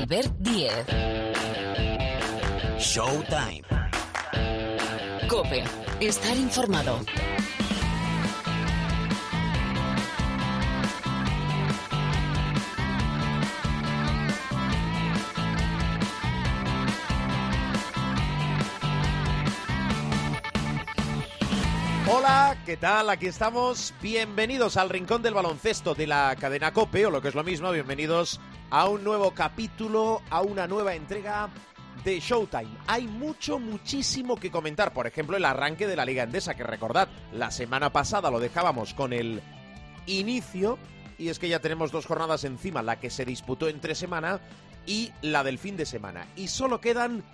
Albert Diez. Showtime. Cope. Estar informado. Hola, ¿qué tal? Aquí estamos. Bienvenidos al Rincón del Baloncesto de la cadena Cope, o lo que es lo mismo, bienvenidos a un nuevo capítulo, a una nueva entrega de Showtime. Hay mucho, muchísimo que comentar. Por ejemplo, el arranque de la Liga Endesa, que recordad, la semana pasada lo dejábamos con el inicio, y es que ya tenemos dos jornadas encima, la que se disputó entre semana y la del fin de semana. Y solo quedan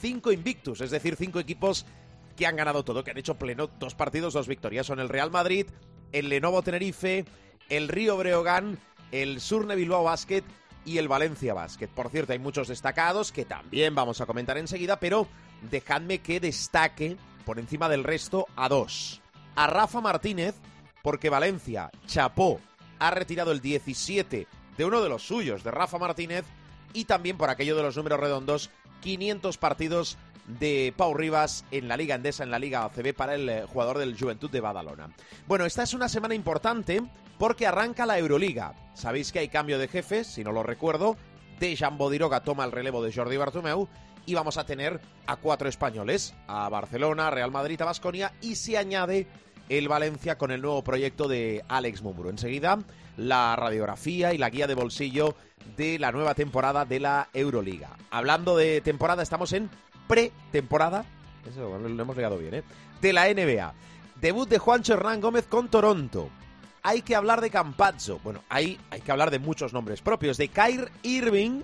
cinco invictus, es decir, cinco equipos que han ganado todo, que han hecho pleno dos partidos, dos victorias. Son el Real Madrid, el Lenovo Tenerife, el Río Breogán, el Surne Bilbao Basket y el Valencia Basket. Por cierto, hay muchos destacados que también vamos a comentar enseguida, pero dejadme que destaque por encima del resto a dos. A Rafa Martínez, porque Valencia, chapó, ha retirado el 17 de uno de los suyos, de Rafa Martínez, y también por aquello de los números redondos, 500 partidos de Pau Rivas en la Liga Endesa, en la Liga ACB para el eh, jugador del Juventud de Badalona. Bueno, esta es una semana importante porque arranca la Euroliga. Sabéis que hay cambio de jefes, si no lo recuerdo. Dejan Bodiroga toma el relevo de Jordi Bartomeu y vamos a tener a cuatro españoles, a Barcelona, Real Madrid, a Basconia y se añade el Valencia con el nuevo proyecto de Alex Mumbrú. Enseguida, la radiografía y la guía de bolsillo de la nueva temporada de la Euroliga. Hablando de temporada, estamos en pretemporada, eso lo hemos llegado bien, ¿eh? De la NBA. Debut de Juancho Hernán Gómez con Toronto. Hay que hablar de Campazzo. Bueno, hay, hay que hablar de muchos nombres propios. De Kyrie Irving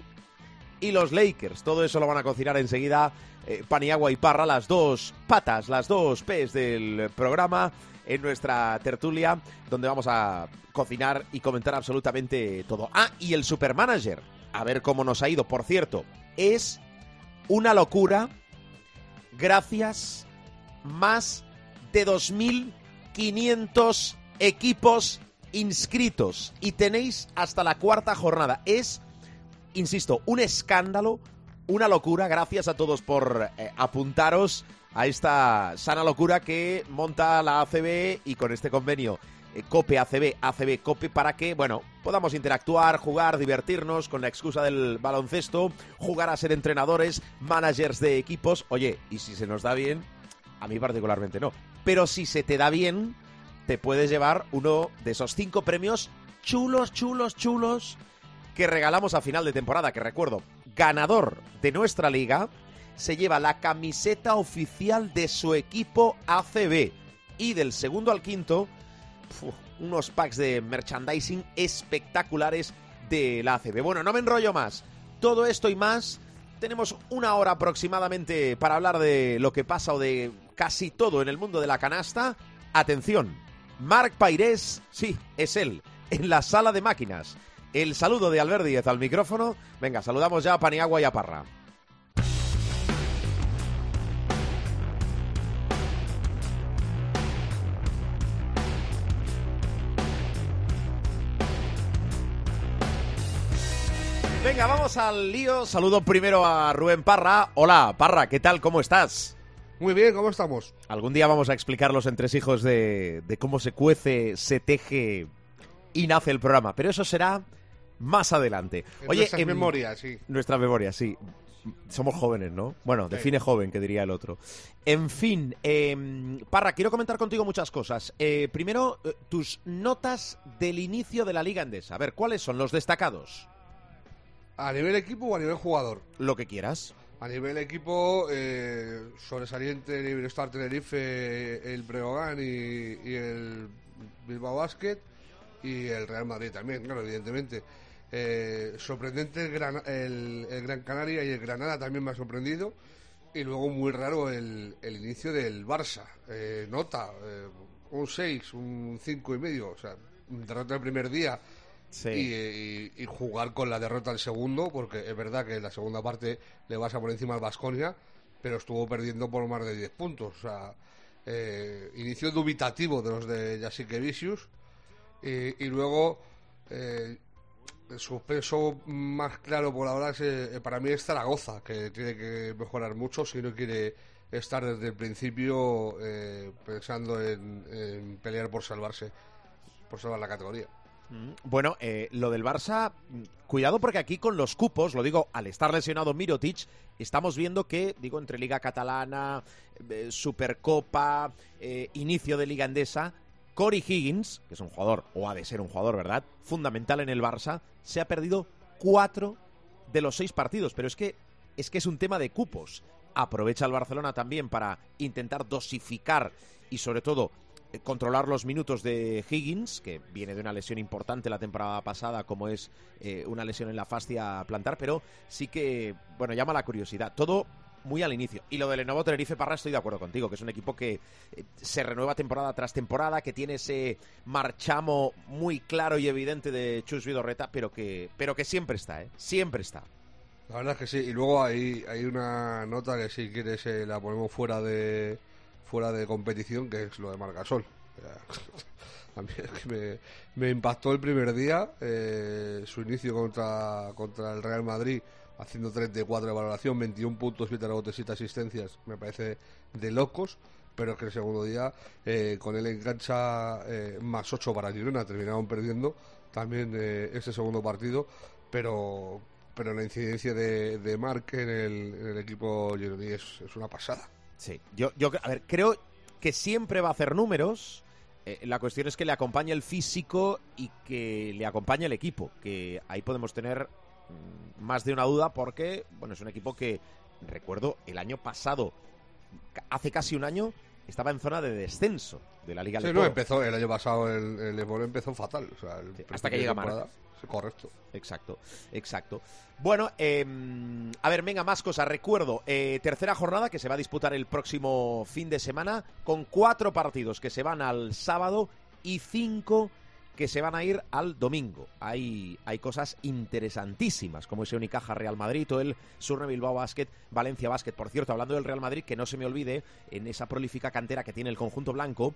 y los Lakers. Todo eso lo van a cocinar enseguida eh, Paniagua y Parra, las dos patas, las dos P's del programa en nuestra tertulia, donde vamos a cocinar y comentar absolutamente todo. Ah, y el supermanager. A ver cómo nos ha ido. Por cierto, es una locura. Gracias. Más de 2.500 equipos inscritos. Y tenéis hasta la cuarta jornada. Es, insisto, un escándalo, una locura. Gracias a todos por eh, apuntaros a esta sana locura que monta la ACB y con este convenio eh, Cope ACB, ACB Cope, para que, bueno, podamos interactuar, jugar, divertirnos con la excusa del baloncesto, jugar a ser entrenadores, managers de equipos. Oye, y si se nos da bien, a mí particularmente no, pero si se te da bien, te puedes llevar uno de esos cinco premios chulos, chulos, chulos que regalamos a final de temporada, que recuerdo, ganador de nuestra liga, se lleva la camiseta oficial de su equipo ACB y del segundo al quinto unos packs de merchandising espectaculares de la ACB. Bueno, no me enrollo más. Todo esto y más. Tenemos una hora aproximadamente para hablar de lo que pasa o de casi todo en el mundo de la canasta. Atención, Marc Pairés, sí, es él, en la sala de máquinas. El saludo de Albert Díez al micrófono. Venga, saludamos ya a Paniagua y a Parra. Venga, vamos al lío. Saludo primero a Rubén Parra. Hola, Parra, ¿qué tal? ¿Cómo estás? Muy bien, ¿cómo estamos? Algún día vamos a explicar los entresijos de, de cómo se cuece, se teje y nace el programa, pero eso será más adelante. En nuestras memorias, sí. Nuestra memoria, sí. Somos jóvenes, ¿no? Bueno, define joven, que diría el otro. En fin, eh, Parra, quiero comentar contigo muchas cosas. Eh, primero, eh, tus notas del inicio de la Liga Endesa. A ver, ¿cuáles son los destacados? ¿A nivel equipo o a nivel jugador? Lo que quieras. A nivel equipo, eh, sobresaliente nivel Star Tenerife, el Breogán y, y, el Bilbao Basket y el Real Madrid también, claro, evidentemente. Eh, sorprendente el Gran, el, el Gran, Canaria y el Granada también me ha sorprendido. Y luego muy raro el, el inicio del Barça. Eh, nota, eh, un 6, un 5 y medio. O sea, derrota el primer día Y, jugar con la derrota al segundo, porque es verdad que en la segunda parte le vas a por encima al Vasconia, pero estuvo perdiendo por más de 10 puntos. O sea, eh, inicio dubitativo de los de Jasique Vicius. Y, luego, eh, su peso más claro por ahora es, eh, para mí es Zaragoza, que tiene que mejorar mucho si no quiere estar desde el principio eh, pensando en, pelear por salvarse, por salvar la categoría. Mm, bueno, eh, lo del Barça, mm, cuidado porque aquí con los cupos, lo digo, al estar lesionado Mirotic, estamos viendo que, digo, entre Liga Catalana, Supercopa, inicio de Liga Endesa, Cory Higgins, que es un jugador, o ha de ser un jugador, ¿verdad? Fundamental en el Barça, se ha perdido cuatro de los seis partidos. Pero es que es que es un tema de cupos. Aprovecha el Barcelona también para intentar dosificar y sobre todo eh, controlar los minutos de Higgins, que viene de una lesión importante la temporada pasada, como es eh, una lesión en la fascia plantar, pero sí que, bueno, llama la curiosidad. Todo muy al inicio. Y lo del Lenovo Tenerife Parra estoy de acuerdo contigo, que es un equipo que eh, se renueva temporada tras temporada, que tiene ese marchamo muy claro y evidente de Chus Vidorreta, pero que, pero que siempre está, ¿eh? Siempre está. La verdad es que sí. Y luego hay, hay una nota que si quieres eh, la ponemos fuera de fuera de competición, que es lo de Margasol. A mí es que me, me impactó el primer día eh, su inicio contra, contra el Real Madrid haciendo 34 de valoración, 21 puntos, 7 rebotes, 7 asistencias, me parece de locos. Pero es que el segundo día, eh, con él engancha eh, más 8 para Girona, terminaron perdiendo también eh, ese segundo partido, pero pero la incidencia de, de Mark en el, equipo gironí es, es, una pasada. Sí, yo, yo a ver, creo que siempre va a hacer números. la cuestión es que le acompañe el físico y que le acompañe el equipo, que ahí podemos tener Mm, más de una duda porque, bueno, es un equipo que, recuerdo, el año pasado, hace casi un año, estaba en zona de descenso de la Liga Sí, no, empezó, el año pasado el, el empezó fatal. hasta que llega Marc. Correcto. Exacto, exacto. Bueno, em, a ver, venga, más cosas. Recuerdo, eh, tercera jornada que se va a disputar el próximo fin de semana con cuatro partidos que se van al sábado y cinco que se van a ir al domingo. Hay, hay cosas interesantísimas, como ese Unicaja Real Madrid o el Surne Bilbao Basket, Valencia Basket. Por cierto, hablando del Real Madrid, que no se me olvide, en esa prolífica cantera que tiene el conjunto blanco,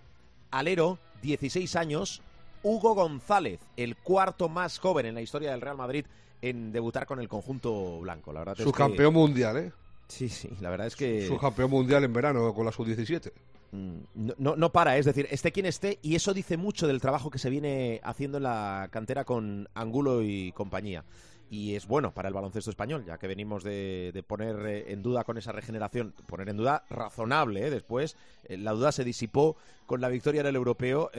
alero, 16 años, Hugo González, el cuarto más joven en la historia del Real Madrid en debutar con el conjunto blanco. La verdad Su campeón mundial, ¿eh? Sí, sí, la verdad es que... Su campeón mundial en verano con la sub-17. Mm, no, no, para, es decir, esté quien esté, y eso dice mucho del trabajo que se viene haciendo en la cantera con Angulo y compañía. Y es bueno para el baloncesto español, ya que venimos de, poner eh, en duda con esa regeneración, poner en duda razonable, ¿eh? después eh, la duda se disipó con la victoria del europeo.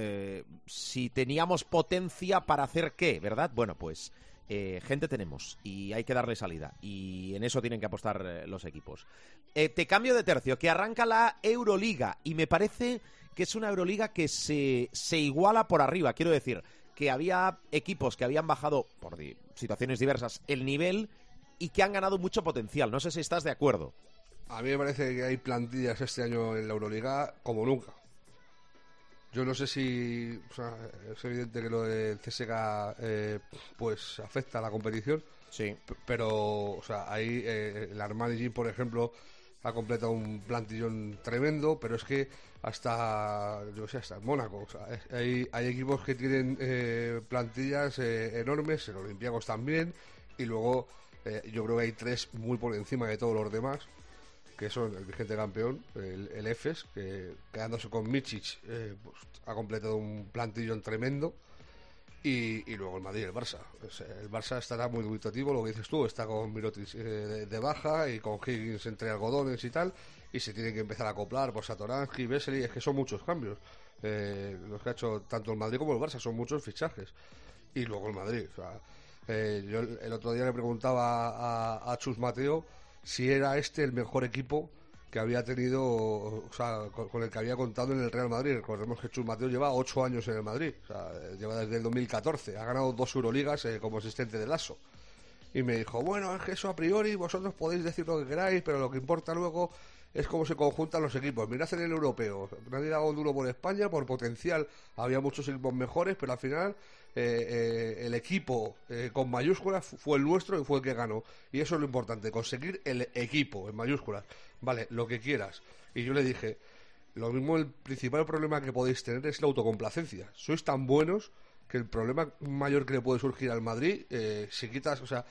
si teníamos potencia para hacer qué, ¿verdad? Bueno, pues gente tenemos y hay que darle salida. Y en eso tienen que apostar los equipos. Te cambio de tercio, que arranca la Euroliga y me parece que es una Euroliga que se, se iguala por arriba. Quiero decir que había equipos que habían bajado por situaciones diversas el nivel y que han ganado mucho potencial. No sé si estás de acuerdo. A mí me parece que hay plantillas este año en la Euroliga como nunca. Yo no sé si es evidente que lo del CSK eh, pues afecta a la competición. Sí. Pero, o sea, ahí eh, el Armani por ejemplo, ha completado un plantillón tremendo, pero es que hasta, yo sé, hasta Mónaco. O sea, hay, hay equipos que tienen eh, plantillas eh, enormes, en Olympiacos también, y luego yo creo que hay tres muy por encima de todos los demás que son el vigente campeón, el, EFES, que quedándose con Michic eh, pues, ha completado un plantillón tremendo. Y, luego el Madrid y el Barça. el Barça estará muy dubitativo, lo que dices tú, está con Mirotic eh, de, baja y con Higgins entre algodones y tal, y se tienen que empezar a acoplar por Satoransky, Vesely, es que son muchos cambios. Eh, los que ha hecho tanto el Madrid como el Barça, son muchos fichajes. Y luego el Madrid. O sea, yo el otro día le preguntaba a, a Chus Mateo si era este el mejor equipo que había tenido, o sea, con, el que había contado en el Real Madrid. Recordemos que Chus Mateo lleva ocho años en el Madrid, o sea, lleva desde el 2014, ha ganado dos Euroligas eh, como asistente de Lasso. Y me dijo, bueno, es eso a priori vosotros podéis decir lo que queráis, pero lo que importa luego es cómo se conjuntan los equipos. Mirad en el europeo, nadie dado duro por España, por potencial había muchos equipos mejores, pero al final eh, eh, el equipo eh, con mayúsculas fue el nuestro y fue el que ganó. Y eso es lo importante, conseguir el equipo en mayúsculas. Vale, lo que quieras. Y yo le dije, lo mismo el principal problema que podéis tener es la autocomplacencia. Sois tan buenos que el problema mayor que le puede surgir al Madrid, eh, si quitas, o sea,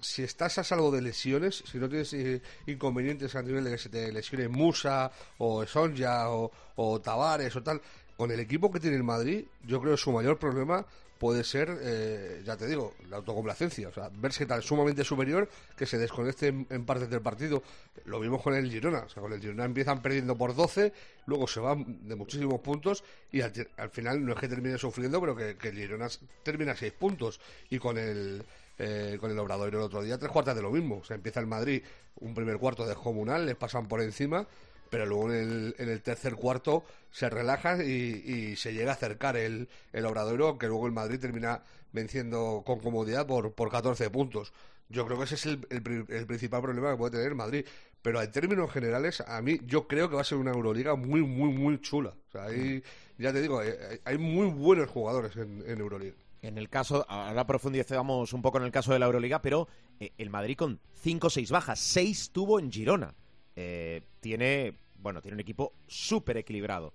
si estás a salvo de lesiones, si no tienes eh, inconvenientes a nivel de que se te lesione Musa o Sonja o, o Tavares o tal, con el equipo que tiene el Madrid, yo creo que su mayor problema puede ser, eh, ya te digo, la autocomplacencia. O sea, verse tan sumamente superior que se desconecte en, partes del partido. Lo vimos con el Girona. O sea, con el Girona empiezan perdiendo por 12, luego se van de muchísimos puntos y al, al final no es que termine sufriendo, pero que, el Girona termina a 6 puntos. Y con el. Eh, con el Obrador el otro día, tres cuartas de lo mismo. O sea, empieza el Madrid, un primer cuarto descomunal, les pasan por encima, pero luego en el, en el tercer cuarto se relajan y, se llega a acercar el, el Obradoiro, que luego el Madrid termina venciendo con comodidad por, por 14 puntos. Yo creo que ese es el, el pri- el principal problema que puede tener Madrid. Pero en términos generales, a mí yo creo que va a ser una Euroliga muy, muy, muy chula. O sea, hay, ya te digo, hay, hay muy buenos jugadores en, en Euroliga. En el caso, ahora profundizamos un poco en el caso de la Euroliga, pero eh, el Madrid con 5 o 6 bajas, 6 tuvo en Girona. Eh, tiene, bueno, tiene un equipo súper equilibrado.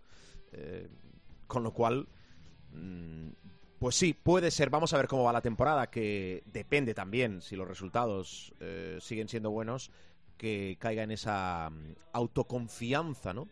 Eh, con lo cual, mm, pues sí, puede ser. Vamos a ver cómo va la temporada, que depende también, si los resultados eh, siguen siendo buenos, que caiga en esa mm, autoconfianza, ¿no?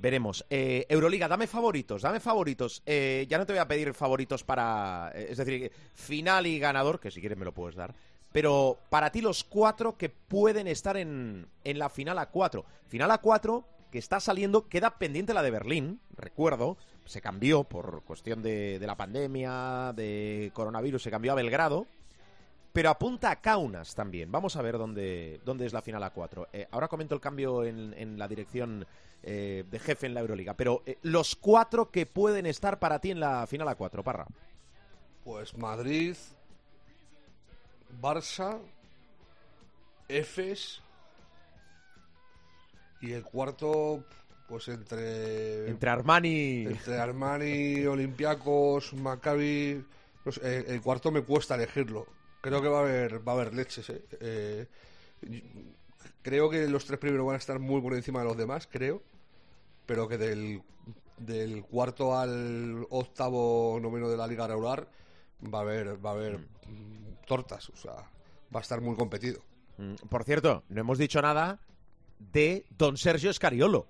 Veremos. Eh, Euroliga, dame favoritos, dame favoritos. Eh, ya no te voy a pedir favoritos para, eh, es decir, final y ganador, que si quieres me lo puedes dar. Pero para ti los cuatro que pueden estar en, en la final a cuatro. Final a cuatro que está saliendo, queda pendiente la de Berlín, recuerdo, se cambió por cuestión de, de la pandemia, de coronavirus, se cambió a Belgrado, pero apunta a Kaunas también. Vamos a ver dónde, dónde es la final a 4. ahora comento el cambio en, en la dirección eh, de jefe en la Euroliga, pero eh, los cuatro que pueden estar para ti en la final a 4, Parra. Pues Madrid, Barça, Efes y el cuarto, pues entre Entre Armani... entre Armani, Olympiacos, Maccabi, no sé, el, el cuarto me cuesta elegirlo. Creo que va a haber va a haber leches. eh. Eh, creo que los tres primeros van a estar muy por encima de los demás, creo, pero que del del cuarto al octavo noveno de la liga regular va a haber va a haber mm, tortas, o sea, va a estar muy competido. Mm, Por cierto, no hemos dicho nada de don Sergio Scariolo,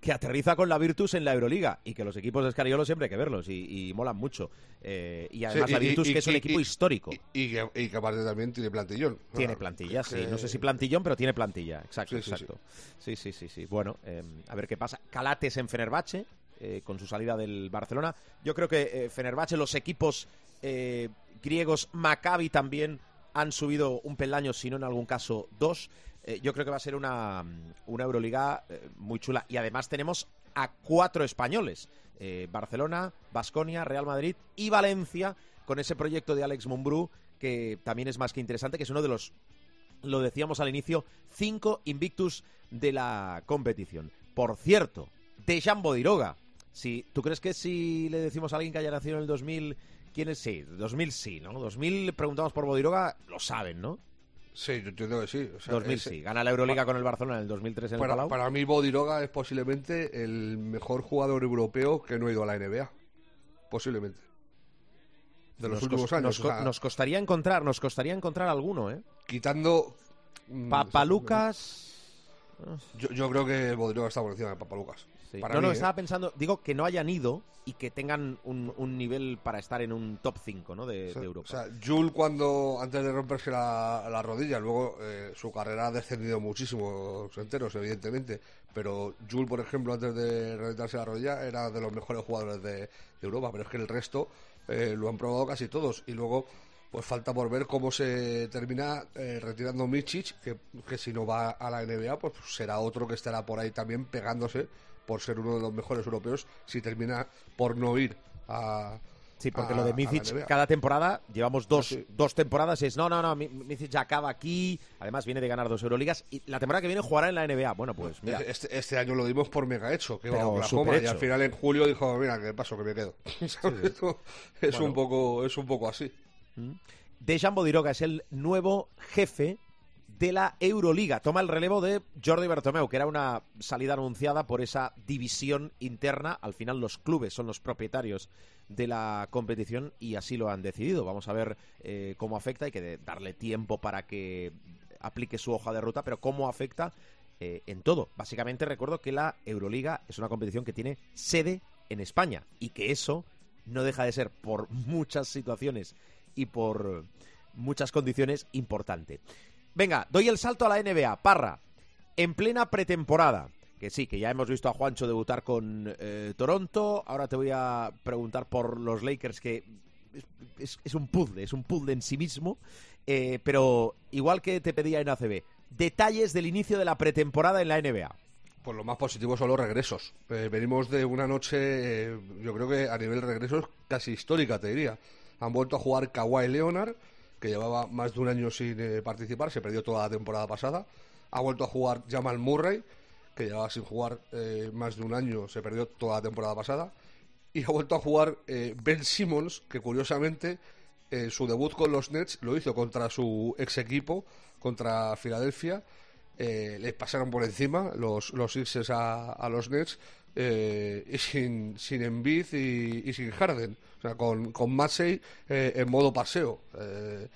que aterriza con la Virtus en la Euroliga y que los equipos de Scariolo siempre hay que verlos y, y molan mucho. Eh, y además Sí, la Virtus, y- que es un equipo histórico. Y, que, aparte también tiene plantillón. Tiene plantilla, sí. No sé si plantillón, pero tiene plantilla. Exacto, Sí, exacto. Sí, sí, sí, sí. Bueno, eh, a ver qué pasa. Calates en Fenerbahce, eh, con su salida del Barcelona. Yo creo que eh, Fenerbahce, los equipos eh, griegos, Maccabi también han subido un peldaño, si no en algún caso dos. Eh, yo creo que va a ser una, una Euroliga eh, muy chula. Y además tenemos a cuatro españoles. Eh, Barcelona, Basconia, Real Madrid y Valencia, con ese proyecto de Alex Mumbrú, que también es más que interesante, que es uno de los lo decíamos al inicio, cinco invictus de la competición. Por cierto, Dejan Bodiroga. Si, ¿Tú crees que si le decimos a alguien que haya nacido en el 2000, quién es? Sí, 2000 sí, ¿no? 2000 preguntamos por Bodiroga, lo saben, ¿no? Sí, yo entiendo que sí. o sea, 2000 ese- sí. Gana la Euroliga con el Barcelona en el 2003 en el Para, Palau. para mí Bodiroga es posiblemente el mejor jugador europeo que no ha ido a la NBA. Posiblemente. De los Nos últimos años. Nos, o co- sea, nos costaría encontrar, nos costaría encontrar alguno, ¿eh? Quitando... mm, Papalucas. Yo, yo creo que Bodiroga está por encima de Papalucas. Sí. Para no, mí, no, ¿eh? estaba pensando, digo que no hayan ido y que tengan un, un nivel para estar en un top 5 ¿no? de, O sea, de Europa. O sea, Jules cuando, antes de romperse la, la rodilla, luego eh, su carrera ha descendido muchísimo, enteros, evidentemente, pero Jules, por ejemplo, antes de reventarse la rodilla, era de los mejores jugadores de, de Europa, pero es que el resto eh, lo han probado casi todos, y luego pues falta por ver cómo se termina eh, retirando Michic, que, que si no va a la NBA, pues será otro que estará por ahí también pegándose por ser uno de los mejores europeos si termina por no ir a, Sí, porque lo de Micic, cada temporada, llevamos dos, Sí, dos temporadas, es no, no, no, Mi- Micic acaba aquí, además viene de ganar dos Euroligas, y la temporada que viene jugará en la NBA. Bueno, pues mira, Este, este año lo dimos por mega hecho, que iba a Oklahoma, y al final en julio dijo, mira, que paso, que me quedo. Es, Bueno. un poco, es un poco así. Dejan Bodiroga es el nuevo jefe de la Euroliga. Toma el relevo de Jordi Bertomeu, que era una salida anunciada por esa división interna. Al final los clubes son los propietarios de la competición y así lo han decidido. Vamos a ver eh, cómo afecta. Hay que darle tiempo para que aplique su hoja de ruta, pero cómo afecta eh, en todo. Básicamente recuerdo que la Euroliga es una competición que tiene sede en España y que eso no deja de ser por muchas situaciones y por muchas condiciones importante. Venga, doy el salto a la NBA. Parra, en plena pretemporada. Que sí, que ya hemos visto a Juancho debutar con eh, Toronto. Ahora te voy a preguntar por los Lakers, que es, un puzzle, es un puzzle en sí mismo. Eh, pero igual que te pedía en ACB, detalles del inicio de la pretemporada en la NBA. Pues lo más positivo son los regresos. Eh, venimos de una noche, yo creo que a nivel regresos casi histórica, te diría. Han vuelto a jugar Kawhi Leonard, que llevaba más de un año sin eh, participar, se perdió toda la temporada pasada. Ha vuelto a jugar Jamal Murray, que llevaba sin jugar eh, más de un año, se perdió toda la temporada pasada. Y ha vuelto a jugar eh, Ben Simmons, que curiosamente eh, su debut con los Nets lo hizo contra su ex equipo, contra Filadelfia. Eh, les pasaron por encima los, los Sixers a, a los Nets eh, y sin, sin Embiid y, y sin Harden. O sea, con, con Massey eh, en modo paseo. Eh,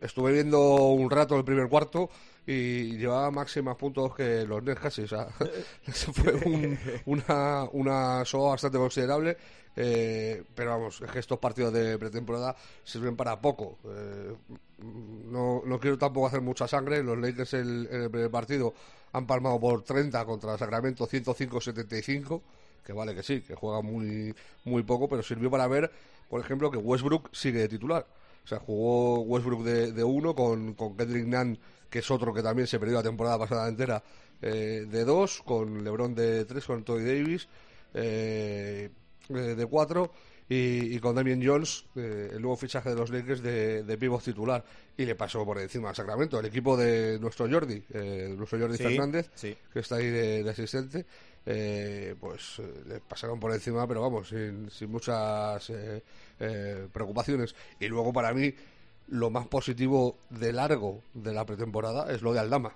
estuve viendo un rato el primer cuarto y llevaba máximos puntos que los Nets casi. O sea, fue un- una, una soga bastante considerable. eh, pero vamos, es que estos partidos de pretemporada sirven para poco. Eh, no, no quiero tampoco hacer mucha sangre. Los Lakers en el primer partido han palmado por 30 contra Sacramento 105-75. Que vale que sí, que juega muy, muy poco, pero sirvió para ver, por ejemplo, que Westbrook sigue de titular. O sea, jugó Westbrook de, de uno con, con Kendrick que es otro que también se perdió la temporada pasada entera, eh, de dos, con LeBron de tres, con Toy Davis eh, eh, de cuatro y, y con Damien Jones, eh, el nuevo fichaje de los Lakers de, de pívot titular. Y le pasó por encima a Sacramento, el equipo de nuestro Jordi, eh, nuestro Jordi Sí, Fernández, sí. que está ahí de, de asistente, eh, pues eh, le pasaron por encima, pero vamos, sin, sin muchas eh, eh, preocupaciones. Y luego para mí, lo más positivo de largo de la pretemporada es lo de Aldama.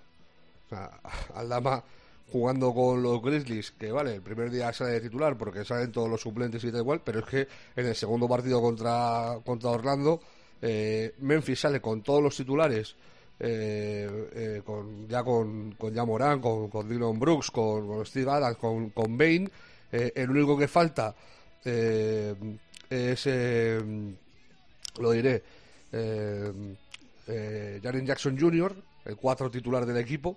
O sea, Aldama jugando con los Grizzlies, que vale, el primer día sale de titular porque salen todos los suplentes y tal igual, pero es que en el segundo partido contra, contra Orlando, eh, Memphis sale con todos los titulares, eh, eh, con, ya con, con ya Morán, con, con Dylan Brooks, con, con Steve Adams, con, con Bain. Eh, el único que falta eh, es, eh, lo diré, Jaren Jackson Jr., el cuatro titular del equipo,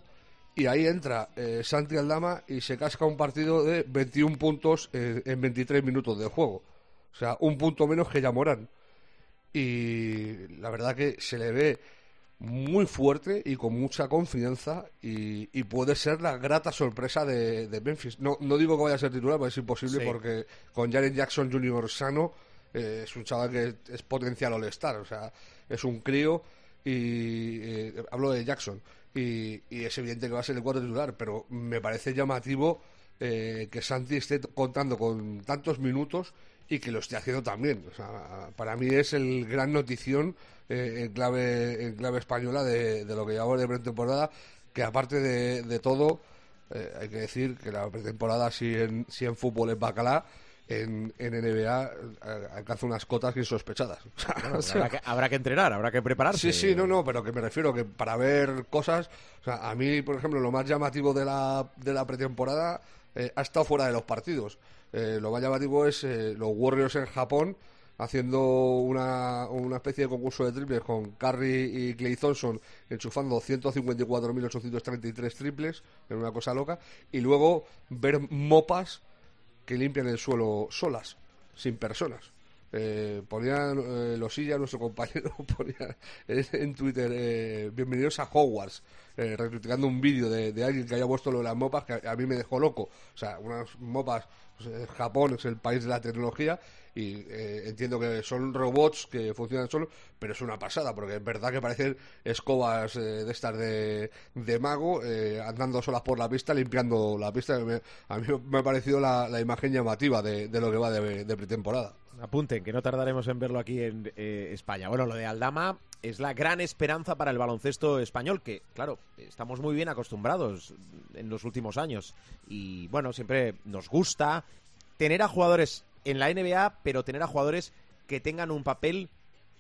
y ahí entra eh, Santi Aldama y se casca un partido de 21 puntos en, en 23 minutos de juego. O sea, un punto menos que Yamorán. Y la verdad que se le ve muy fuerte y con mucha confianza y, y puede ser la grata sorpresa de, de Memphis. No, no digo que vaya a ser titular, porque es imposible Sí. porque con Jaren Jackson Jr. sano eh, es un chaval que es potencial all-star, o sea, es un crío y eh, hablo de Jackson y, y es evidente que va a ser el cuarto titular, pero me parece llamativo eh, que Santi esté contando con tantos minutos y que lo esté haciendo también. O sea, para mí es el gran notición eh, en clave en clave española de, de lo que llevamos de pretemporada, que aparte de, de todo, eh, hay que decir que la pretemporada, si en, si en fútbol es bacalá, en, en NBA eh, alcanza unas cotas insospechadas. Bueno, habrá, que, habrá que entrenar, habrá que prepararse. Sí, sí, no, no, pero que me refiero que para ver cosas, o sea, a mí, por ejemplo, lo más llamativo de la, de la pretemporada eh, ha estado fuera de los partidos. Eh, lo más llamativo es eh, los Warriors en Japón haciendo una, una especie de concurso de triples con Curry y Clay Thompson enchufando 154.833 triples, en una cosa loca, y luego ver mopas que limpian el suelo solas, sin personas. Eh, ponía eh, Losilla, nuestro compañero, ponía en, en Twitter, eh, bienvenidos a Hogwarts, eh, recriticando un vídeo de, alguien que haya puesto lo de las mopas que a, mí me dejó loco. O sea, unas mopas, pues, eh, Japón es el país de la tecnología y eh, entiendo que son robots que funcionan solos, pero es una pasada, porque es verdad que parecen escobas eh, de estas de, de mago, eh, andando solas por la pista, limpiando la pista. Me- a mí me ha parecido la, imagen llamativa de, de lo que va de, de pretemporada. Apunten, que no tardaremos en verlo aquí en eh, España. Bueno, lo de Aldama, es la gran esperanza para el baloncesto español, que, claro, estamos muy bien acostumbrados en los últimos años. Y bueno, siempre nos gusta tener a jugadores en la NBA, pero tener a jugadores que tengan un papel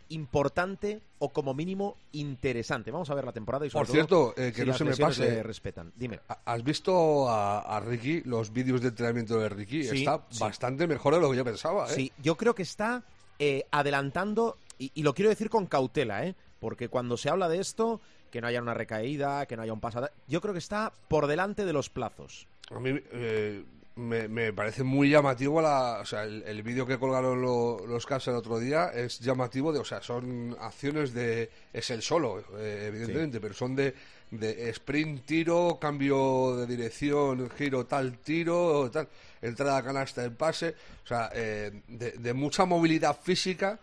importante o como mínimo interesante. Vamos a ver la temporada y sobre Por cierto, todo, eh, que si no se me pase. respetan. Dime. ¿Has visto a, a Ricky, los vídeos de entrenamiento de Ricky? Sí, Está sí. bastante mejor de lo que yo pensaba, ¿eh? Sí, yo creo que está eh, adelantando, y, y lo quiero decir con cautela, ¿eh? porque cuando se habla de esto, que no haya una recaída, que no haya un pasado, yo creo que está por delante de los plazos. A mí eh, me, me parece muy llamativo la, o sea, el, el vídeo que colgaron lo- los Cavs el otro día es llamativo de, o sea, son acciones de es el solo, eh, evidentemente, pero son de, de sprint, tiro, cambio de dirección, giro tal tiro, tal, entrada canasta el pase, o sea, eh, de, de mucha movilidad física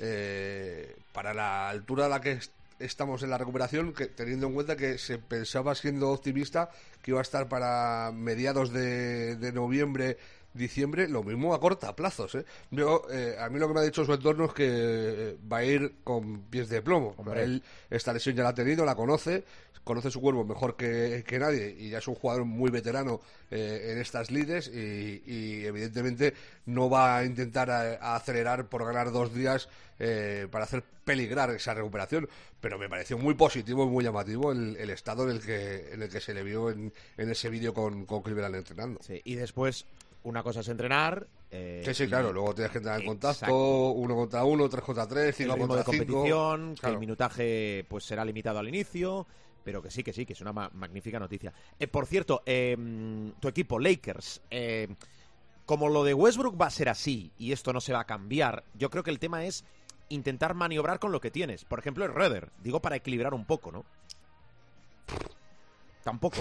eh, para la altura a la que est- estamos en la recuperación, que, teniendo en cuenta que se pensaba, siendo optimista, que iba a estar para mediados de noviembre, diciembre, lo mismo a corta plazos. ¿eh? Yo, eh, a mí lo que me ha dicho su entorno es que eh, va a ir con pies de plomo. Hombre. Él esta lesión ya la ha tenido, la conoce, conoce su cuerpo mejor que, que nadie y ya es un jugador muy veterano eh, en estas lides y, y evidentemente no va a intentar a- a acelerar por ganar dos días eh, para hacer peligrar esa recuperación, pero me pareció muy positivo y muy llamativo el, el estado en el que en el que se le vio en, en ese vídeo con, con Cleveland entrenando. Sí, y después, una cosa es entrenar. eh, Sí, claro, luego tienes que entrar en contacto, Exacto. uno contra uno, tres contra tres, el cinco ritmo de contra cinco. competición, que el minutaje pues será limitado al inicio, pero que sí, que sí, que es una ma- magnífica noticia. Eh, por cierto, eh, tu equipo, Lakers, eh, como lo de Westbrook va a ser así y esto no se va a cambiar, yo creo que el tema es intentar maniobrar con lo que tienes. Por ejemplo, el Rudder, digo para equilibrar un poco, ¿no? Tampoco.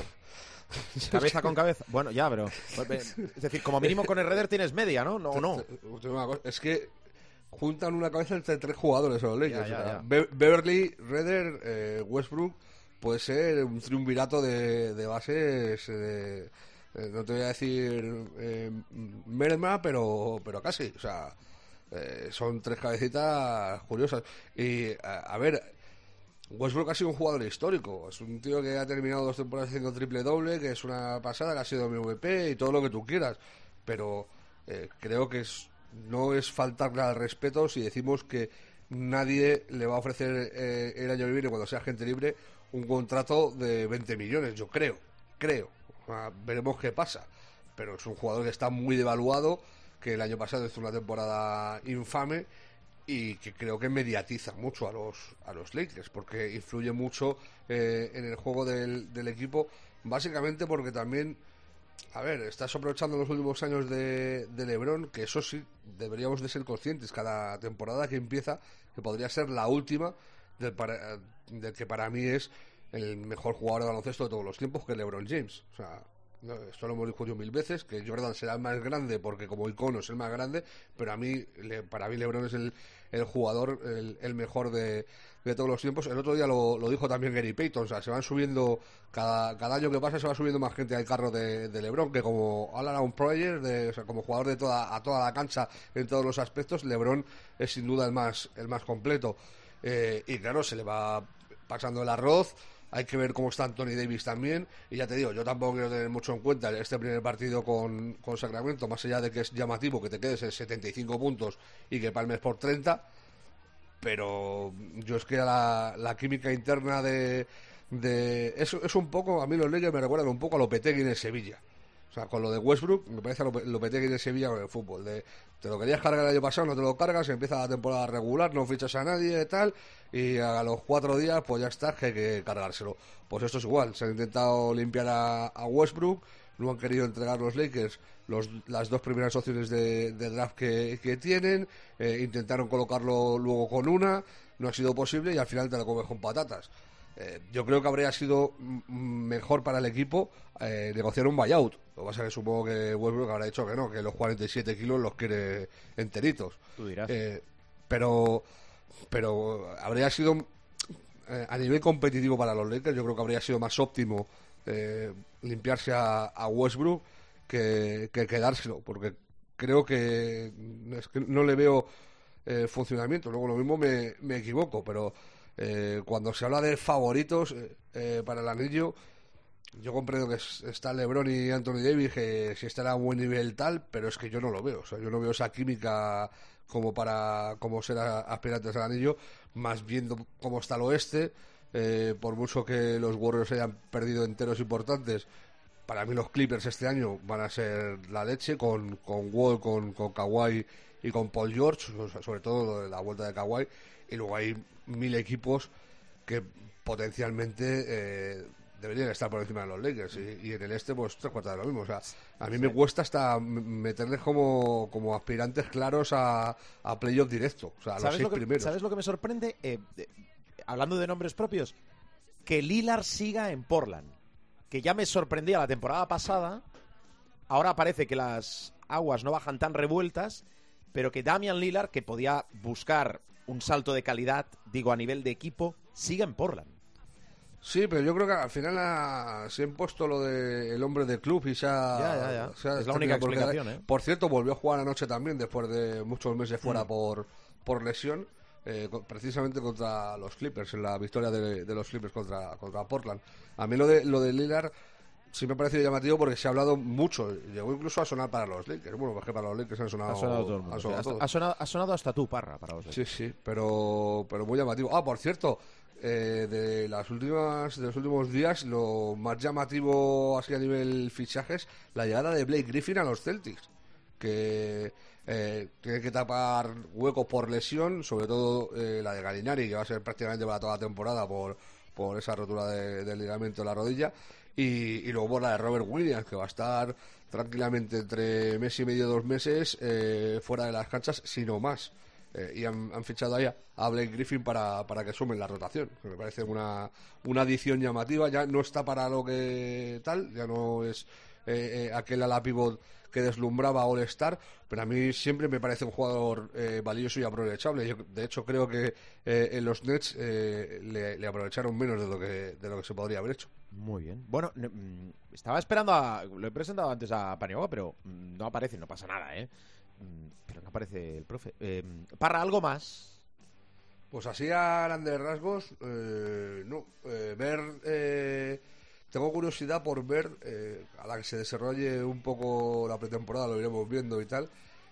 Cabeza con cabeza. Bueno, ya, pero. pues, Es decir, como mínimo con el Rudder tienes media, ¿no? No, no. Es que juntan una cabeza entre tres jugadores. Ya, ya, ya. Be- Beverly, Redder, eh, Westbrook puede ser un triunvirato de, de bases. eh, eh, no te voy a decir eh, merma, pero, pero casi. O sea, eh, son tres cabecitas curiosas. Y a, a ver. Westbrook ha sido un jugador histórico. Es un tío que ha terminado dos temporadas haciendo triple doble, que es una pasada, que ha sido MVP y todo lo que tú quieras. Pero eh, creo que es, no es faltarle al respeto si decimos que nadie le va a ofrecer eh, el año que viene, cuando sea gente libre, un contrato de 20 millones. Yo creo, creo. Veremos qué pasa. Pero es un jugador que está muy devaluado, que el año pasado hizo una temporada infame y que creo que mediatiza mucho a los a los Lakers porque influye mucho eh, en el juego del, del equipo básicamente porque también a ver estás aprovechando los últimos años de, de LeBron que eso sí deberíamos de ser conscientes cada temporada que empieza que podría ser la última del, para- del que para mí es el mejor jugador de baloncesto de todos los tiempos que es LeBron James. O sea esto lo hemos discutido mil veces, que Jordan será el más grande porque como icono es el más grande, pero a mí, para mí LeBron es el, el jugador, el, mejor de, de todos los tiempos. El otro día lo, dijo también Gary Payton, o sea, se van subiendo, cada, cada año que pasa se va subiendo más gente al carro de, de LeBron, que como all around player, o sea, como jugador de toda, a toda la cancha en todos los aspectos, LeBron es sin duda el más, el más completo. Eh, y claro, se le va pasando el arroz. Hay que ver cómo está Anthony Davis también. Y ya te digo, yo tampoco quiero tener mucho en cuenta este primer partido con, con Sacramento, más allá de que es llamativo que te quedes en 75 puntos y que palmes por 30. Pero yo es que la, la química interna de. de es, es un poco, a mí los Lakers me recuerdan un poco a Lopetegui en el Sevilla. O sea, con lo de Westbrook, me parece a Lope- Lopetegui de Sevilla con el fútbol. De, te lo querías cargar el año pasado, no te lo cargas, empieza la temporada regular, no fichas a nadie y tal, y a los cuatro días, pues ya está, que hay que cargárselo. Pues esto es igual, se han intentado limpiar a, Westbrook, no han querido entregar los Lakers los, las dos primeras opciones de, draft que, que tienen, eh, intentaron colocarlo luego con una, no ha sido posible y al final te lo comes con patatas. Eh, yo creo que habría sido mejor para el equipo eh, negociar un buyout. Lo que pasa es que supongo que Westbrook habrá dicho que no, que los 47 kilos los quiere enteritos. Tú dirás. Eh, pero, pero habría sido a nivel competitivo para los Lakers, yo creo que habría sido más óptimo eh, limpiarse a, a Westbrook que, que quedárselo, porque creo que, es que no le veo eh, funcionamiento. Luego lo mismo me, me equivoco, pero Eh, cuando se habla de favoritos eh, para el anillo, yo comprendo que está LeBron y Anthony Davis, que si estará a buen nivel tal, pero es que yo no lo veo. O sea, yo no veo esa química como para como ser aspirantes al anillo, más viendo cómo está el oeste. Eh, por mucho que los Warriors hayan perdido enteros importantes, para mí los Clippers este año van a ser la leche con, con Wall, con, con Kawhi y con Paul George, sobre todo la vuelta de Kawhi. Y luego hay mil equipos que potencialmente eh, deberían estar por encima de los Lakers. Y, en el este pues tres cuartas de lo mismo. O sea a mí me cuesta hasta meterles como, como aspirantes claros a, a playoff directo. O sea a los seis lo que, primeros. ¿sabes lo que me sorprende? Eh, hablando de nombres propios que Lillard siga en Portland que ya me sorprendía la temporada pasada. Ahora parece que las aguas no bajan tan revueltas pero que Damian Lillard que podía buscar un salto de calidad digo a nivel de equipo siga en Portland Sí, pero yo creo que al final se ha impuesto lo del el hombre del club y se ha... Ya, ya, ya. es la única explicación, ¿eh? Por cierto, volvió a jugar anoche también después de muchos meses fuera mm. por, por lesión. Eh, precisamente contra los Clippers, en la victoria de, los Clippers contra, contra Portland. A mí lo de, lo de Lillard sí me ha parecido llamativo porque se ha hablado mucho. Llegó incluso a sonar para los Lakers. Bueno, porque para los Lakers han sonado, ha sonado todo el mundo. Ha sonado, ha, sonado, hasta tú, Parra, para los Sí, sí, pero, pero muy llamativo. Ah, por cierto, eh, de las últimas de los últimos días lo más llamativo así a nivel fichajes la llegada de Blake Griffin a los Celtics que eh, tiene que tapar huecos por lesión sobre todo eh, la de Galinari que va a ser prácticamente para toda la temporada por, por esa rotura del ligamento de la rodilla y, y, luego la de Robert Williams que va a estar tranquilamente entre mes y medio dos meses fuera de las canchas sino más eh, y han, fichado ahí a Blake Griffin para, para que sumen la rotación. me parece una, una adición llamativa. Ya no está para lo que tal, ya no es eh, eh, aquel ala pivot que deslumbraba All Star, pero a mí siempre me parece un jugador valioso y aprovechable. Yo, de hecho, creo que en los Nets le, aprovecharon menos de lo que de lo que se podría haber hecho. Muy bien. Bueno, mm, estaba esperando a. Lo he presentado antes a Paniagua, pero mm, no aparece, no pasa nada, ¿eh? Mm, pero no aparece el profe. Eh, ¿Para algo más? Pues así a grandes rasgos, eh, no. Eh, ver. Tengo curiosidad por ver, a la que se desarrolle un poco la pretemporada, lo iremos viendo y tal,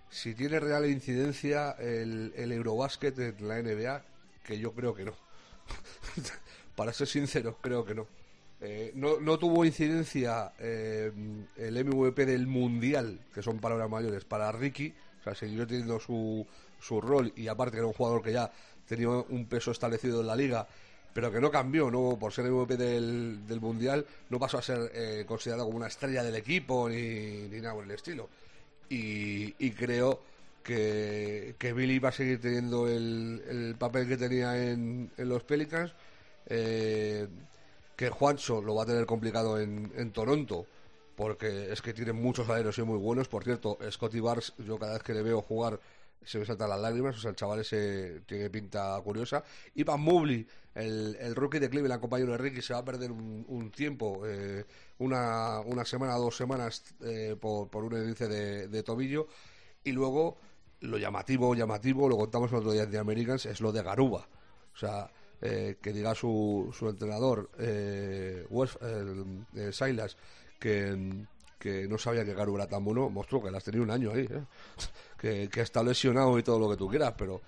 si tiene real incidencia el, el Eurobásquet en la NBA, que yo creo que no. Para ser sincero, creo que no. no, no, tuvo incidencia el MVP del Mundial, que son palabras mayores, para Ricky, sea, siguió teniendo su, su rol y aparte era un jugador que ya tenía un peso establecido en la liga pero que no cambió, no por ser MVP del, del Mundial, no pasó a ser eh, considerado como una estrella del equipo ni, ni nada por el estilo. Y, creo que, que, Billy va a seguir teniendo el, el papel que tenía en, en los Pelicans, eh, que Juancho lo va a tener complicado en, en Toronto, porque es que tiene muchos aleros y muy buenos. Por cierto, Scotty Barnes, yo cada vez que le veo jugar se me saltan las lágrimas, o sea, el chaval ese tiene pinta curiosa. Ivan Mobley, el, el rookie de Cleveland, compañero de Ricky, se va a perder un, tiempo, eh, una, una semana, dos semanas, eh, por, por un índice de, tobillo. Y luego, lo llamativo, llamativo, lo contamos el otro día de Americans, es lo de Garuba. O sea, eh, que diga su, su entrenador, West, Silas, que, que no sabía que Garu era tan bueno, mostró que las tenía un año ahí, ¿eh? que, que está lesionado y todo lo que tú quieras, pero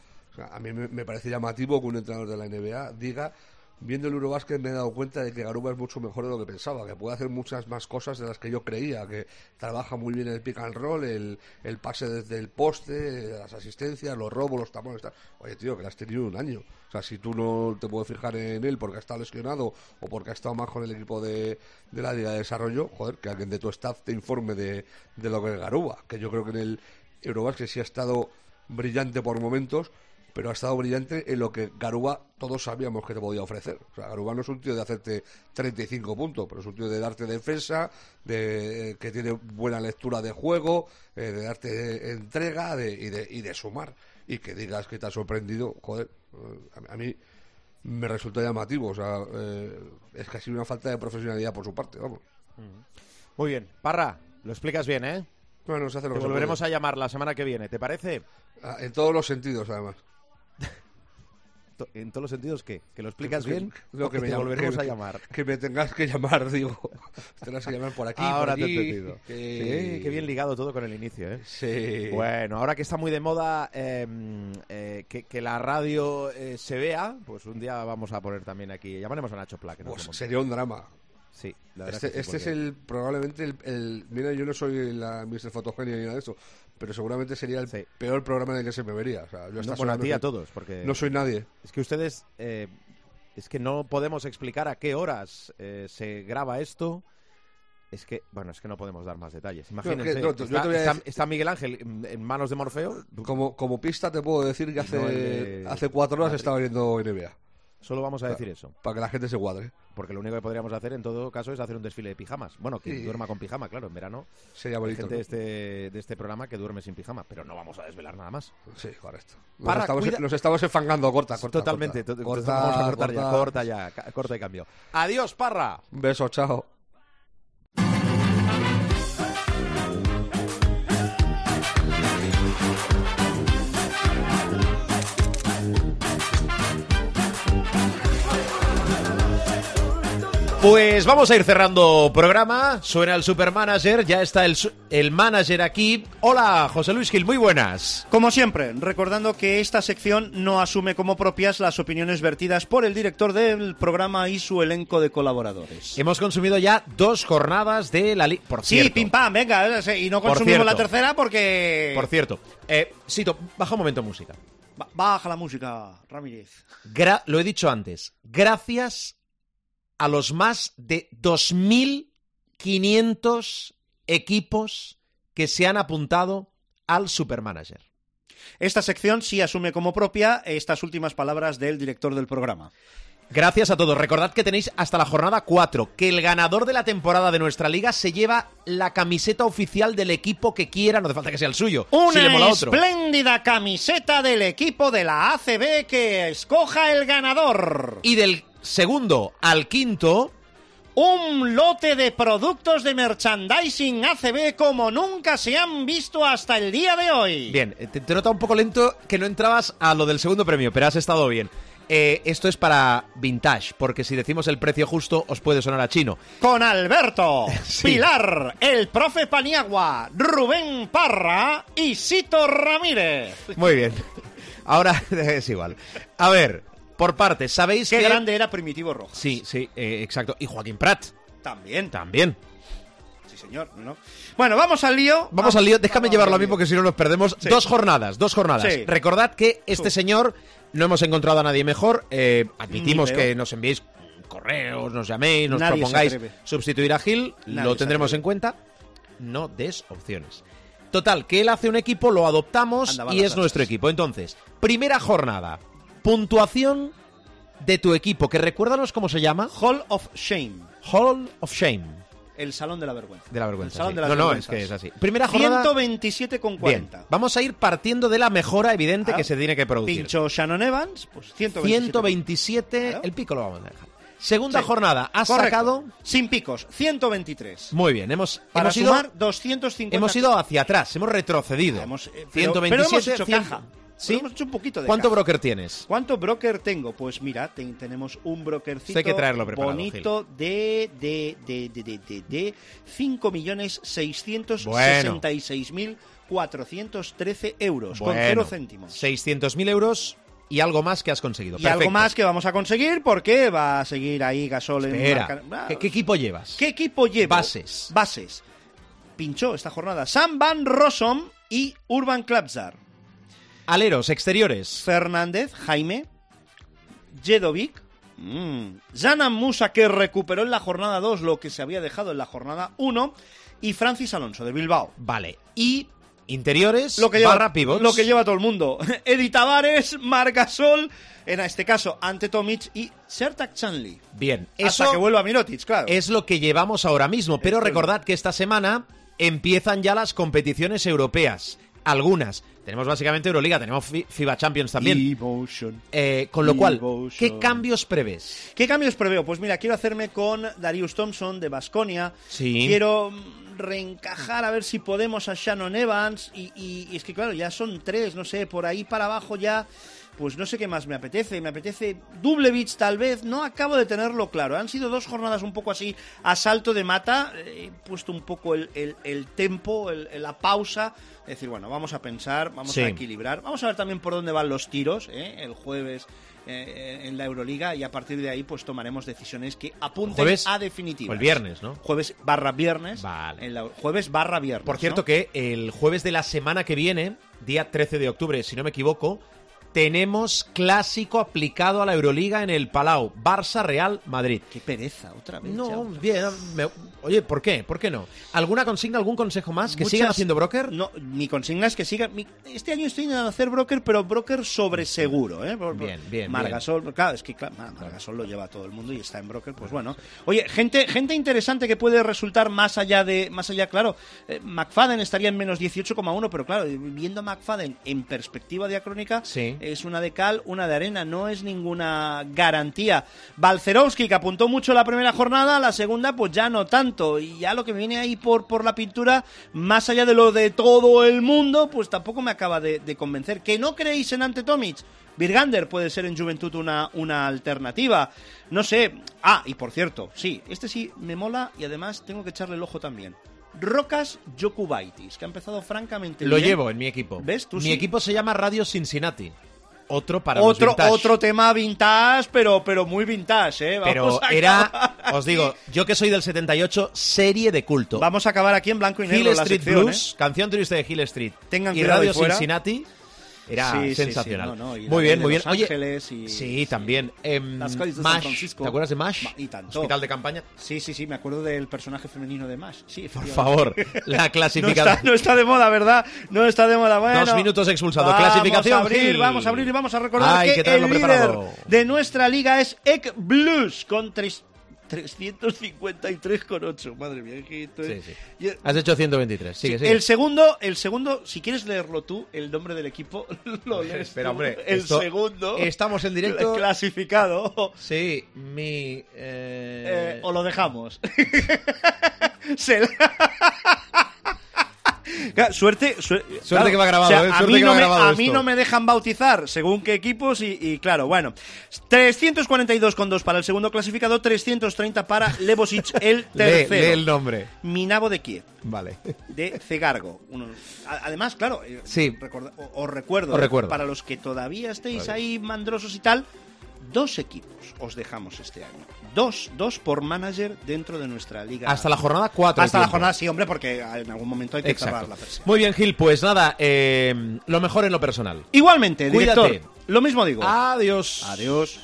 a mí me, me, parece llamativo que un entrenador de la NBA diga viendo el Eurobasket me he dado cuenta de que Garuba es mucho mejor de lo que pensaba, que puede hacer muchas más cosas de las que yo creía, que trabaja muy bien el pick and roll, el, el pase desde el poste, las asistencias, los robos, los tapones. Tal. Oye, tío, que le has tenido un año. O sea, si tú no te puedes fijar en él porque ha estado lesionado o porque ha estado más con el equipo de, de la Liga de Desarrollo, joder, que alguien de tu staff te informe de, de lo que es Garuba, que yo creo que en el Eurobasket sí ha estado brillante por momentos, pero ha estado brillante en lo que Garuba todos sabíamos que te podía ofrecer. O sea, Garuba no es un tío de hacerte 35 puntos, pero es un tío de darte defensa, de que tiene buena lectura de juego, eh, de darte entrega de, y, de, y de sumar. Y que digas que te ha sorprendido, joder, eh, a, mí me resulta llamativo. O sea, eh, es casi una falta de profesionalidad por su parte, vamos. Muy bien. Parra, lo explicas bien, ¿eh? Bueno, se hace lo Te volveremos a llamar la semana que viene, ¿te parece? Ah, en todos los sentidos, además. En todos los sentidos, ¿qué? ¿Que lo explicas bien? Lo o que, te llame- volveremos que- a llamar. Que me tengas que llamar, digo. Tendrás que llamar por aquí, Ahora por te he allí. entendido. que- Sí, qué bien ligado todo con el inicio, ¿eh? Sí. Bueno, ahora que está muy de moda eh, eh, que, que la radio eh, se vea, pues un día vamos a poner también aquí. Llamaremos a Nacho Pla, que Pues sería un drama. Sí, la verdad Este, que sí, este es porque- el probablemente el, el- Mira, yo no soy la Mr. Fotogenia ni nada de eso, pero seguramente sería el Sí. peor programa en el que se me vería. O sea, yo a No, bueno, a ti a todos, porque No soy nadie. es que ustedes... eh, es que no podemos explicar a qué horas eh, se graba esto. Es que, bueno, es que no podemos dar más detalles. Imagínense, no, está, decir- Miguel Ángel en, manos de Morfeo. Como, como pista te puedo decir que hace, No hace cuatro horas Madrid. estaba viendo NBA. Solo vamos a Claro. decir eso. Para que la gente se cuadre. Porque lo único que podríamos hacer en todo caso es hacer un desfile de pijamas. Bueno, que Sí. duerma con pijama, claro, en verano. Sería Hay bonito. gente ¿no? de este, de este programa que duerme sin pijama, pero no vamos a desvelar nada más. Sí, correcto. Para, estamos, cuida- nos estamos enfangando. Corta, corta. Totalmente. Corta, to- corta, vamos a cortar ya, corta. corta ya, corta y cambio. Adiós, Parra. Un beso, chao. Pues vamos a ir cerrando programa. Suena el Supermanager, ya está el, el manager aquí. Hola, José Luis Gil, muy buenas. Como siempre, recordando que esta sección no asume como propias las opiniones vertidas por el director del programa y su elenco de colaboradores. Hemos consumido ya dos jornadas de la liga. Por Sí, cierto, pim pam, venga, eh, y no consumimos la tercera porque... Por cierto, eh, Sito, baja un momento música. Ba- Baja la música, Ramírez. Gra- lo he dicho antes, gracias a los más de 2.500 equipos que se han apuntado al Supermanager. Esta sección sí asume como propia estas últimas palabras del director del programa. Gracias a todos. Recordad que tenéis hasta la jornada 4, que el ganador de la temporada de nuestra liga se lleva la camiseta oficial del equipo que quiera, no hace falta que sea el suyo. Una si le mola a otro. espléndida camiseta del equipo de la ACB que escoja el ganador. Y del segundo al quinto, Un lote de productos de merchandising ACB como nunca se han visto hasta el día de hoy. Bien, eh, te, te nota un poco lento que no entrabas a lo del segundo premio, pero has estado bien. Eh, esto es para Vintage, porque si decimos el precio justo os puede sonar a chino. Con Alberto, Sí. Pilar, el profe Paniagua, Rubén Parra y Sito Ramírez. Muy bien. Ahora es igual. A ver, por partes, ¿sabéis Qué que... grande era Primitivo Rojas. Sí, sí, eh, exacto. Y Joaquín Prat También. también. Sí, señor. ¿no? Bueno, vamos al lío. Vamos al lío, déjame Vamos llevarlo a mí porque si no nos perdemos. Sí. Dos jornadas, dos jornadas. Sí. Recordad que este señor no hemos encontrado a nadie mejor. eh, admitimos que nos enviéis correos, nos llaméis, nos Nadie propongáis sustituir a Gil, Nadie lo tendremos en cuenta. No des opciones. Total, que él hace un equipo, lo adoptamos Anda, y es nuestro equipo. Entonces, primera jornada. Puntuación de tu equipo, que recuérdanos cómo se llama. Hall of Shame. Hall of Shame. El salón de la vergüenza. De la vergüenza. El salón sí. de las no, no, es que es así. Primera jornada. 127 con 40. Bien, vamos a ir partiendo de la mejora evidente Ah, que se tiene que producir. Pincho Shannon Evans, pues 127. 127, Claro. el pico lo vamos a dejar. Segunda Sí. jornada, has Correcto. sacado... Sin picos, 123. Muy bien, hemos, Para hemos, ido, sumar 250. hemos ido hacia atrás, hemos retrocedido. Hemos, eh, pero- 127, pero hemos hecho 100. caja. ¿Sí? Pero hemos hecho un poquito de ¿Cuánto broker tienes? ¿Cuánto broker tengo? Pues mira, te- tenemos un brokercito Esto hay que traerlo preparado, bonito de, de, de, de, de, de, de 5.666.413 euros, con cero céntimos. 600.000 euros y algo más que has conseguido. Y algo más que vamos a conseguir porque va a seguir ahí Gasol en marca- ¿qué, qué equipo llevas? ¿Qué equipo lleva? Bases. Bases. Pinchó esta jornada Sam Van Rossum y Urban Klapzar. Aleros, exteriores. Fernández, Jaime, Jedovic, mm, Jana Musa que recuperó en la jornada 2 lo que se había dejado en la jornada 1 y Francis Alonso de Bilbao. Vale. Y interiores, Lo que lleva, barra pivots. lo que lleva todo el mundo. Edi Tavares, Margasol, en este caso ante Tomic y Sertak Chanli. Bien, Hasta que vuelva Mirotic, claro. es lo que llevamos ahora mismo. Pero recordad que esta semana empiezan ya las competiciones europeas. Algunas. Tenemos básicamente Euroliga, tenemos Fi- FIBA Champions también. Eh, con lo cual. ¿qué cambios prevés? ¿Qué cambios preveo? Pues mira, quiero hacerme con Darius Thompson de Basconia. Sí. Quiero reencajar a ver si podemos a Shannon Evans. Y, y- y es que, claro, ya son tres, no sé, por ahí para abajo ya. Pues no sé qué más me apetece. Me apetece Dublevich tal vez, no acabo de tenerlo claro. Han sido dos jornadas un poco así a salto de mata. He puesto un poco el, el, el tempo, el- la pausa. Es decir, bueno, vamos a pensar, vamos Sí. a equilibrar. Vamos a ver también por dónde van los tiros ¿eh? el jueves eh, en la Euroliga y a partir de ahí pues tomaremos decisiones que apunten Jueves a definitivas. o el viernes, ¿no? Jueves barra viernes. Vale. en la- jueves barra viernes. Por cierto ¿no? que el jueves de la semana que viene, día 13 de octubre, si no me equivoco, tenemos clásico aplicado a la Euroliga en el Palau, Barça Real Madrid. Qué pereza, otra vez. No, ya. bien, me- oye, ¿por qué? ¿Por qué no? ¿Alguna consigna, algún consejo más? ¿Que Muchas- sigan haciendo broker? No, mi consigna es que siga. mi- este año estoy intentando hacer broker, pero broker sobre seguro, ¿eh? Bien, bien, Margasol, claro, es que claro, Margasol lo lleva todo el mundo y está en broker, pues bueno. Oye, gente, gente interesante que puede resultar más allá de, más allá, claro. eh, McFadden estaría en menos 18,1, pero claro, viendo a McFadden en perspectiva diacrónica, Sí. Es una de cal, una de arena, no es ninguna garantía. Balcerowski, que apuntó mucho la primera jornada, la segunda pues ya no tanto, y ya lo que me viene ahí por, por la pintura, más allá de lo de todo el mundo, pues tampoco me acaba de, de convencer. ¿Que no creéis en Ante Tomic? Virgander puede ser en Juventud una, una alternativa. No sé. Ah, y por cierto, sí, este sí me mola y además tengo que echarle el ojo también. Rocas Jokubaitis, que ha empezado francamente Lo bien. llevo en mi equipo. ¿Ves? Tú mi sí. equipo se llama Radio Cincinnati. Otro para los otro, vintage. otro tema vintage, pero, pero muy vintage, ¿eh? Pero Vamos a era, acabar os digo, yo que soy del 78, serie de culto. Vamos a acabar aquí en blanco y negro Hill la Street sección, Blues, canción triste de Hill Street. Tengan y Radio fuera. Cincinnati era Sí, sí, sí, sensacional. no, no, y la muy bien, muy bien. Los Oye, Ángeles y- sí, también. Las calles de San Francisco. ¿te acuerdas de MASH? Ma- y tanto. Hospital de campaña. ¿eh? Sí, sí, sí, me acuerdo del personaje femenino de Mash. Sí, Por favor, la No está, clasificación. no está de moda, ¿verdad? No está de moda. Bueno, Dos minutos expulsado. Vamos Clasificación, a abrir, vamos a abrir y vamos a recordar que que, el líder preparado. de nuestra liga es Ek Blues con tres- 353,8. Madre mía, que esto es- Sí, sí. Y- Has hecho 123. Sigue, Sí, sigue. El segundo, el segundo, si quieres leerlo tú, el nombre del equipo, lo lees Espera, tú. hombre. El esto- segundo, Estamos en directo. clasificado, Sí, mi. eh, eh, o lo dejamos. Se la- Claro, Suerte, suer- claro, que va grabado, o sea, eh, a suerte mí que no va me- grabado A mí esto. no me dejan bautizar según qué equipos y, y claro, bueno. 342,2 para el segundo clasificado, 330 para Levosic, el lee, tercero. lee el nombre. Minavo de Kiev. Vale. de Cegargo. Uno- a- además, claro, eh, Sí. recorda- o- os recuerdo, Os eh, recuerdo. para los que todavía estéis ahí mandrosos y tal, dos equipos os dejamos este año. Dos, dos por manager dentro de nuestra liga. Hasta la jornada 4. Hasta la jornada, sí, hombre, porque en algún momento hay que cerrar la persiana. Muy bien, Gil. Pues nada, eh, lo mejor en lo personal. Igualmente, Cuídate. director, lo mismo digo. Adiós. Adiós.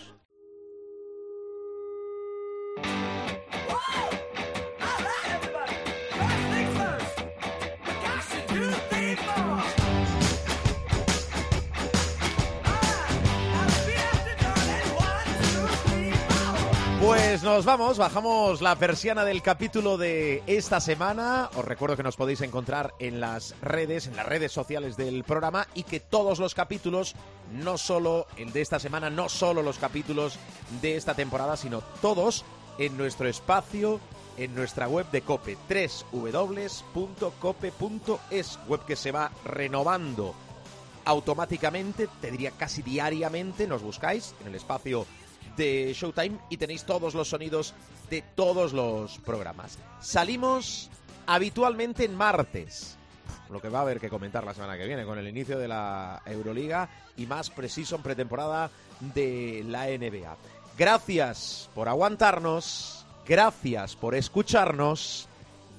Pues nos vamos, bajamos la persiana del capítulo de esta semana. Os recuerdo que nos podéis encontrar en las redes, en las redes sociales del programa y que todos los capítulos, no solo el de esta semana, no solo los capítulos de esta temporada, sino todos en nuestro espacio, en nuestra web de Cope, www.cope.es, web que se va renovando automáticamente, te diría casi diariamente, nos buscáis en el espacio de Showtime y tenéis todos los sonidos de todos los programas. Salimos habitualmente en martes, lo que va a haber que comentar la semana que viene con el inicio de la Euroliga y más preciso en pretemporada de la NBA. Gracias por aguantarnos, gracias por escucharnos,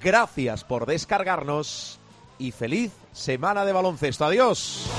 gracias por descargarnos y feliz semana de baloncesto. Adiós.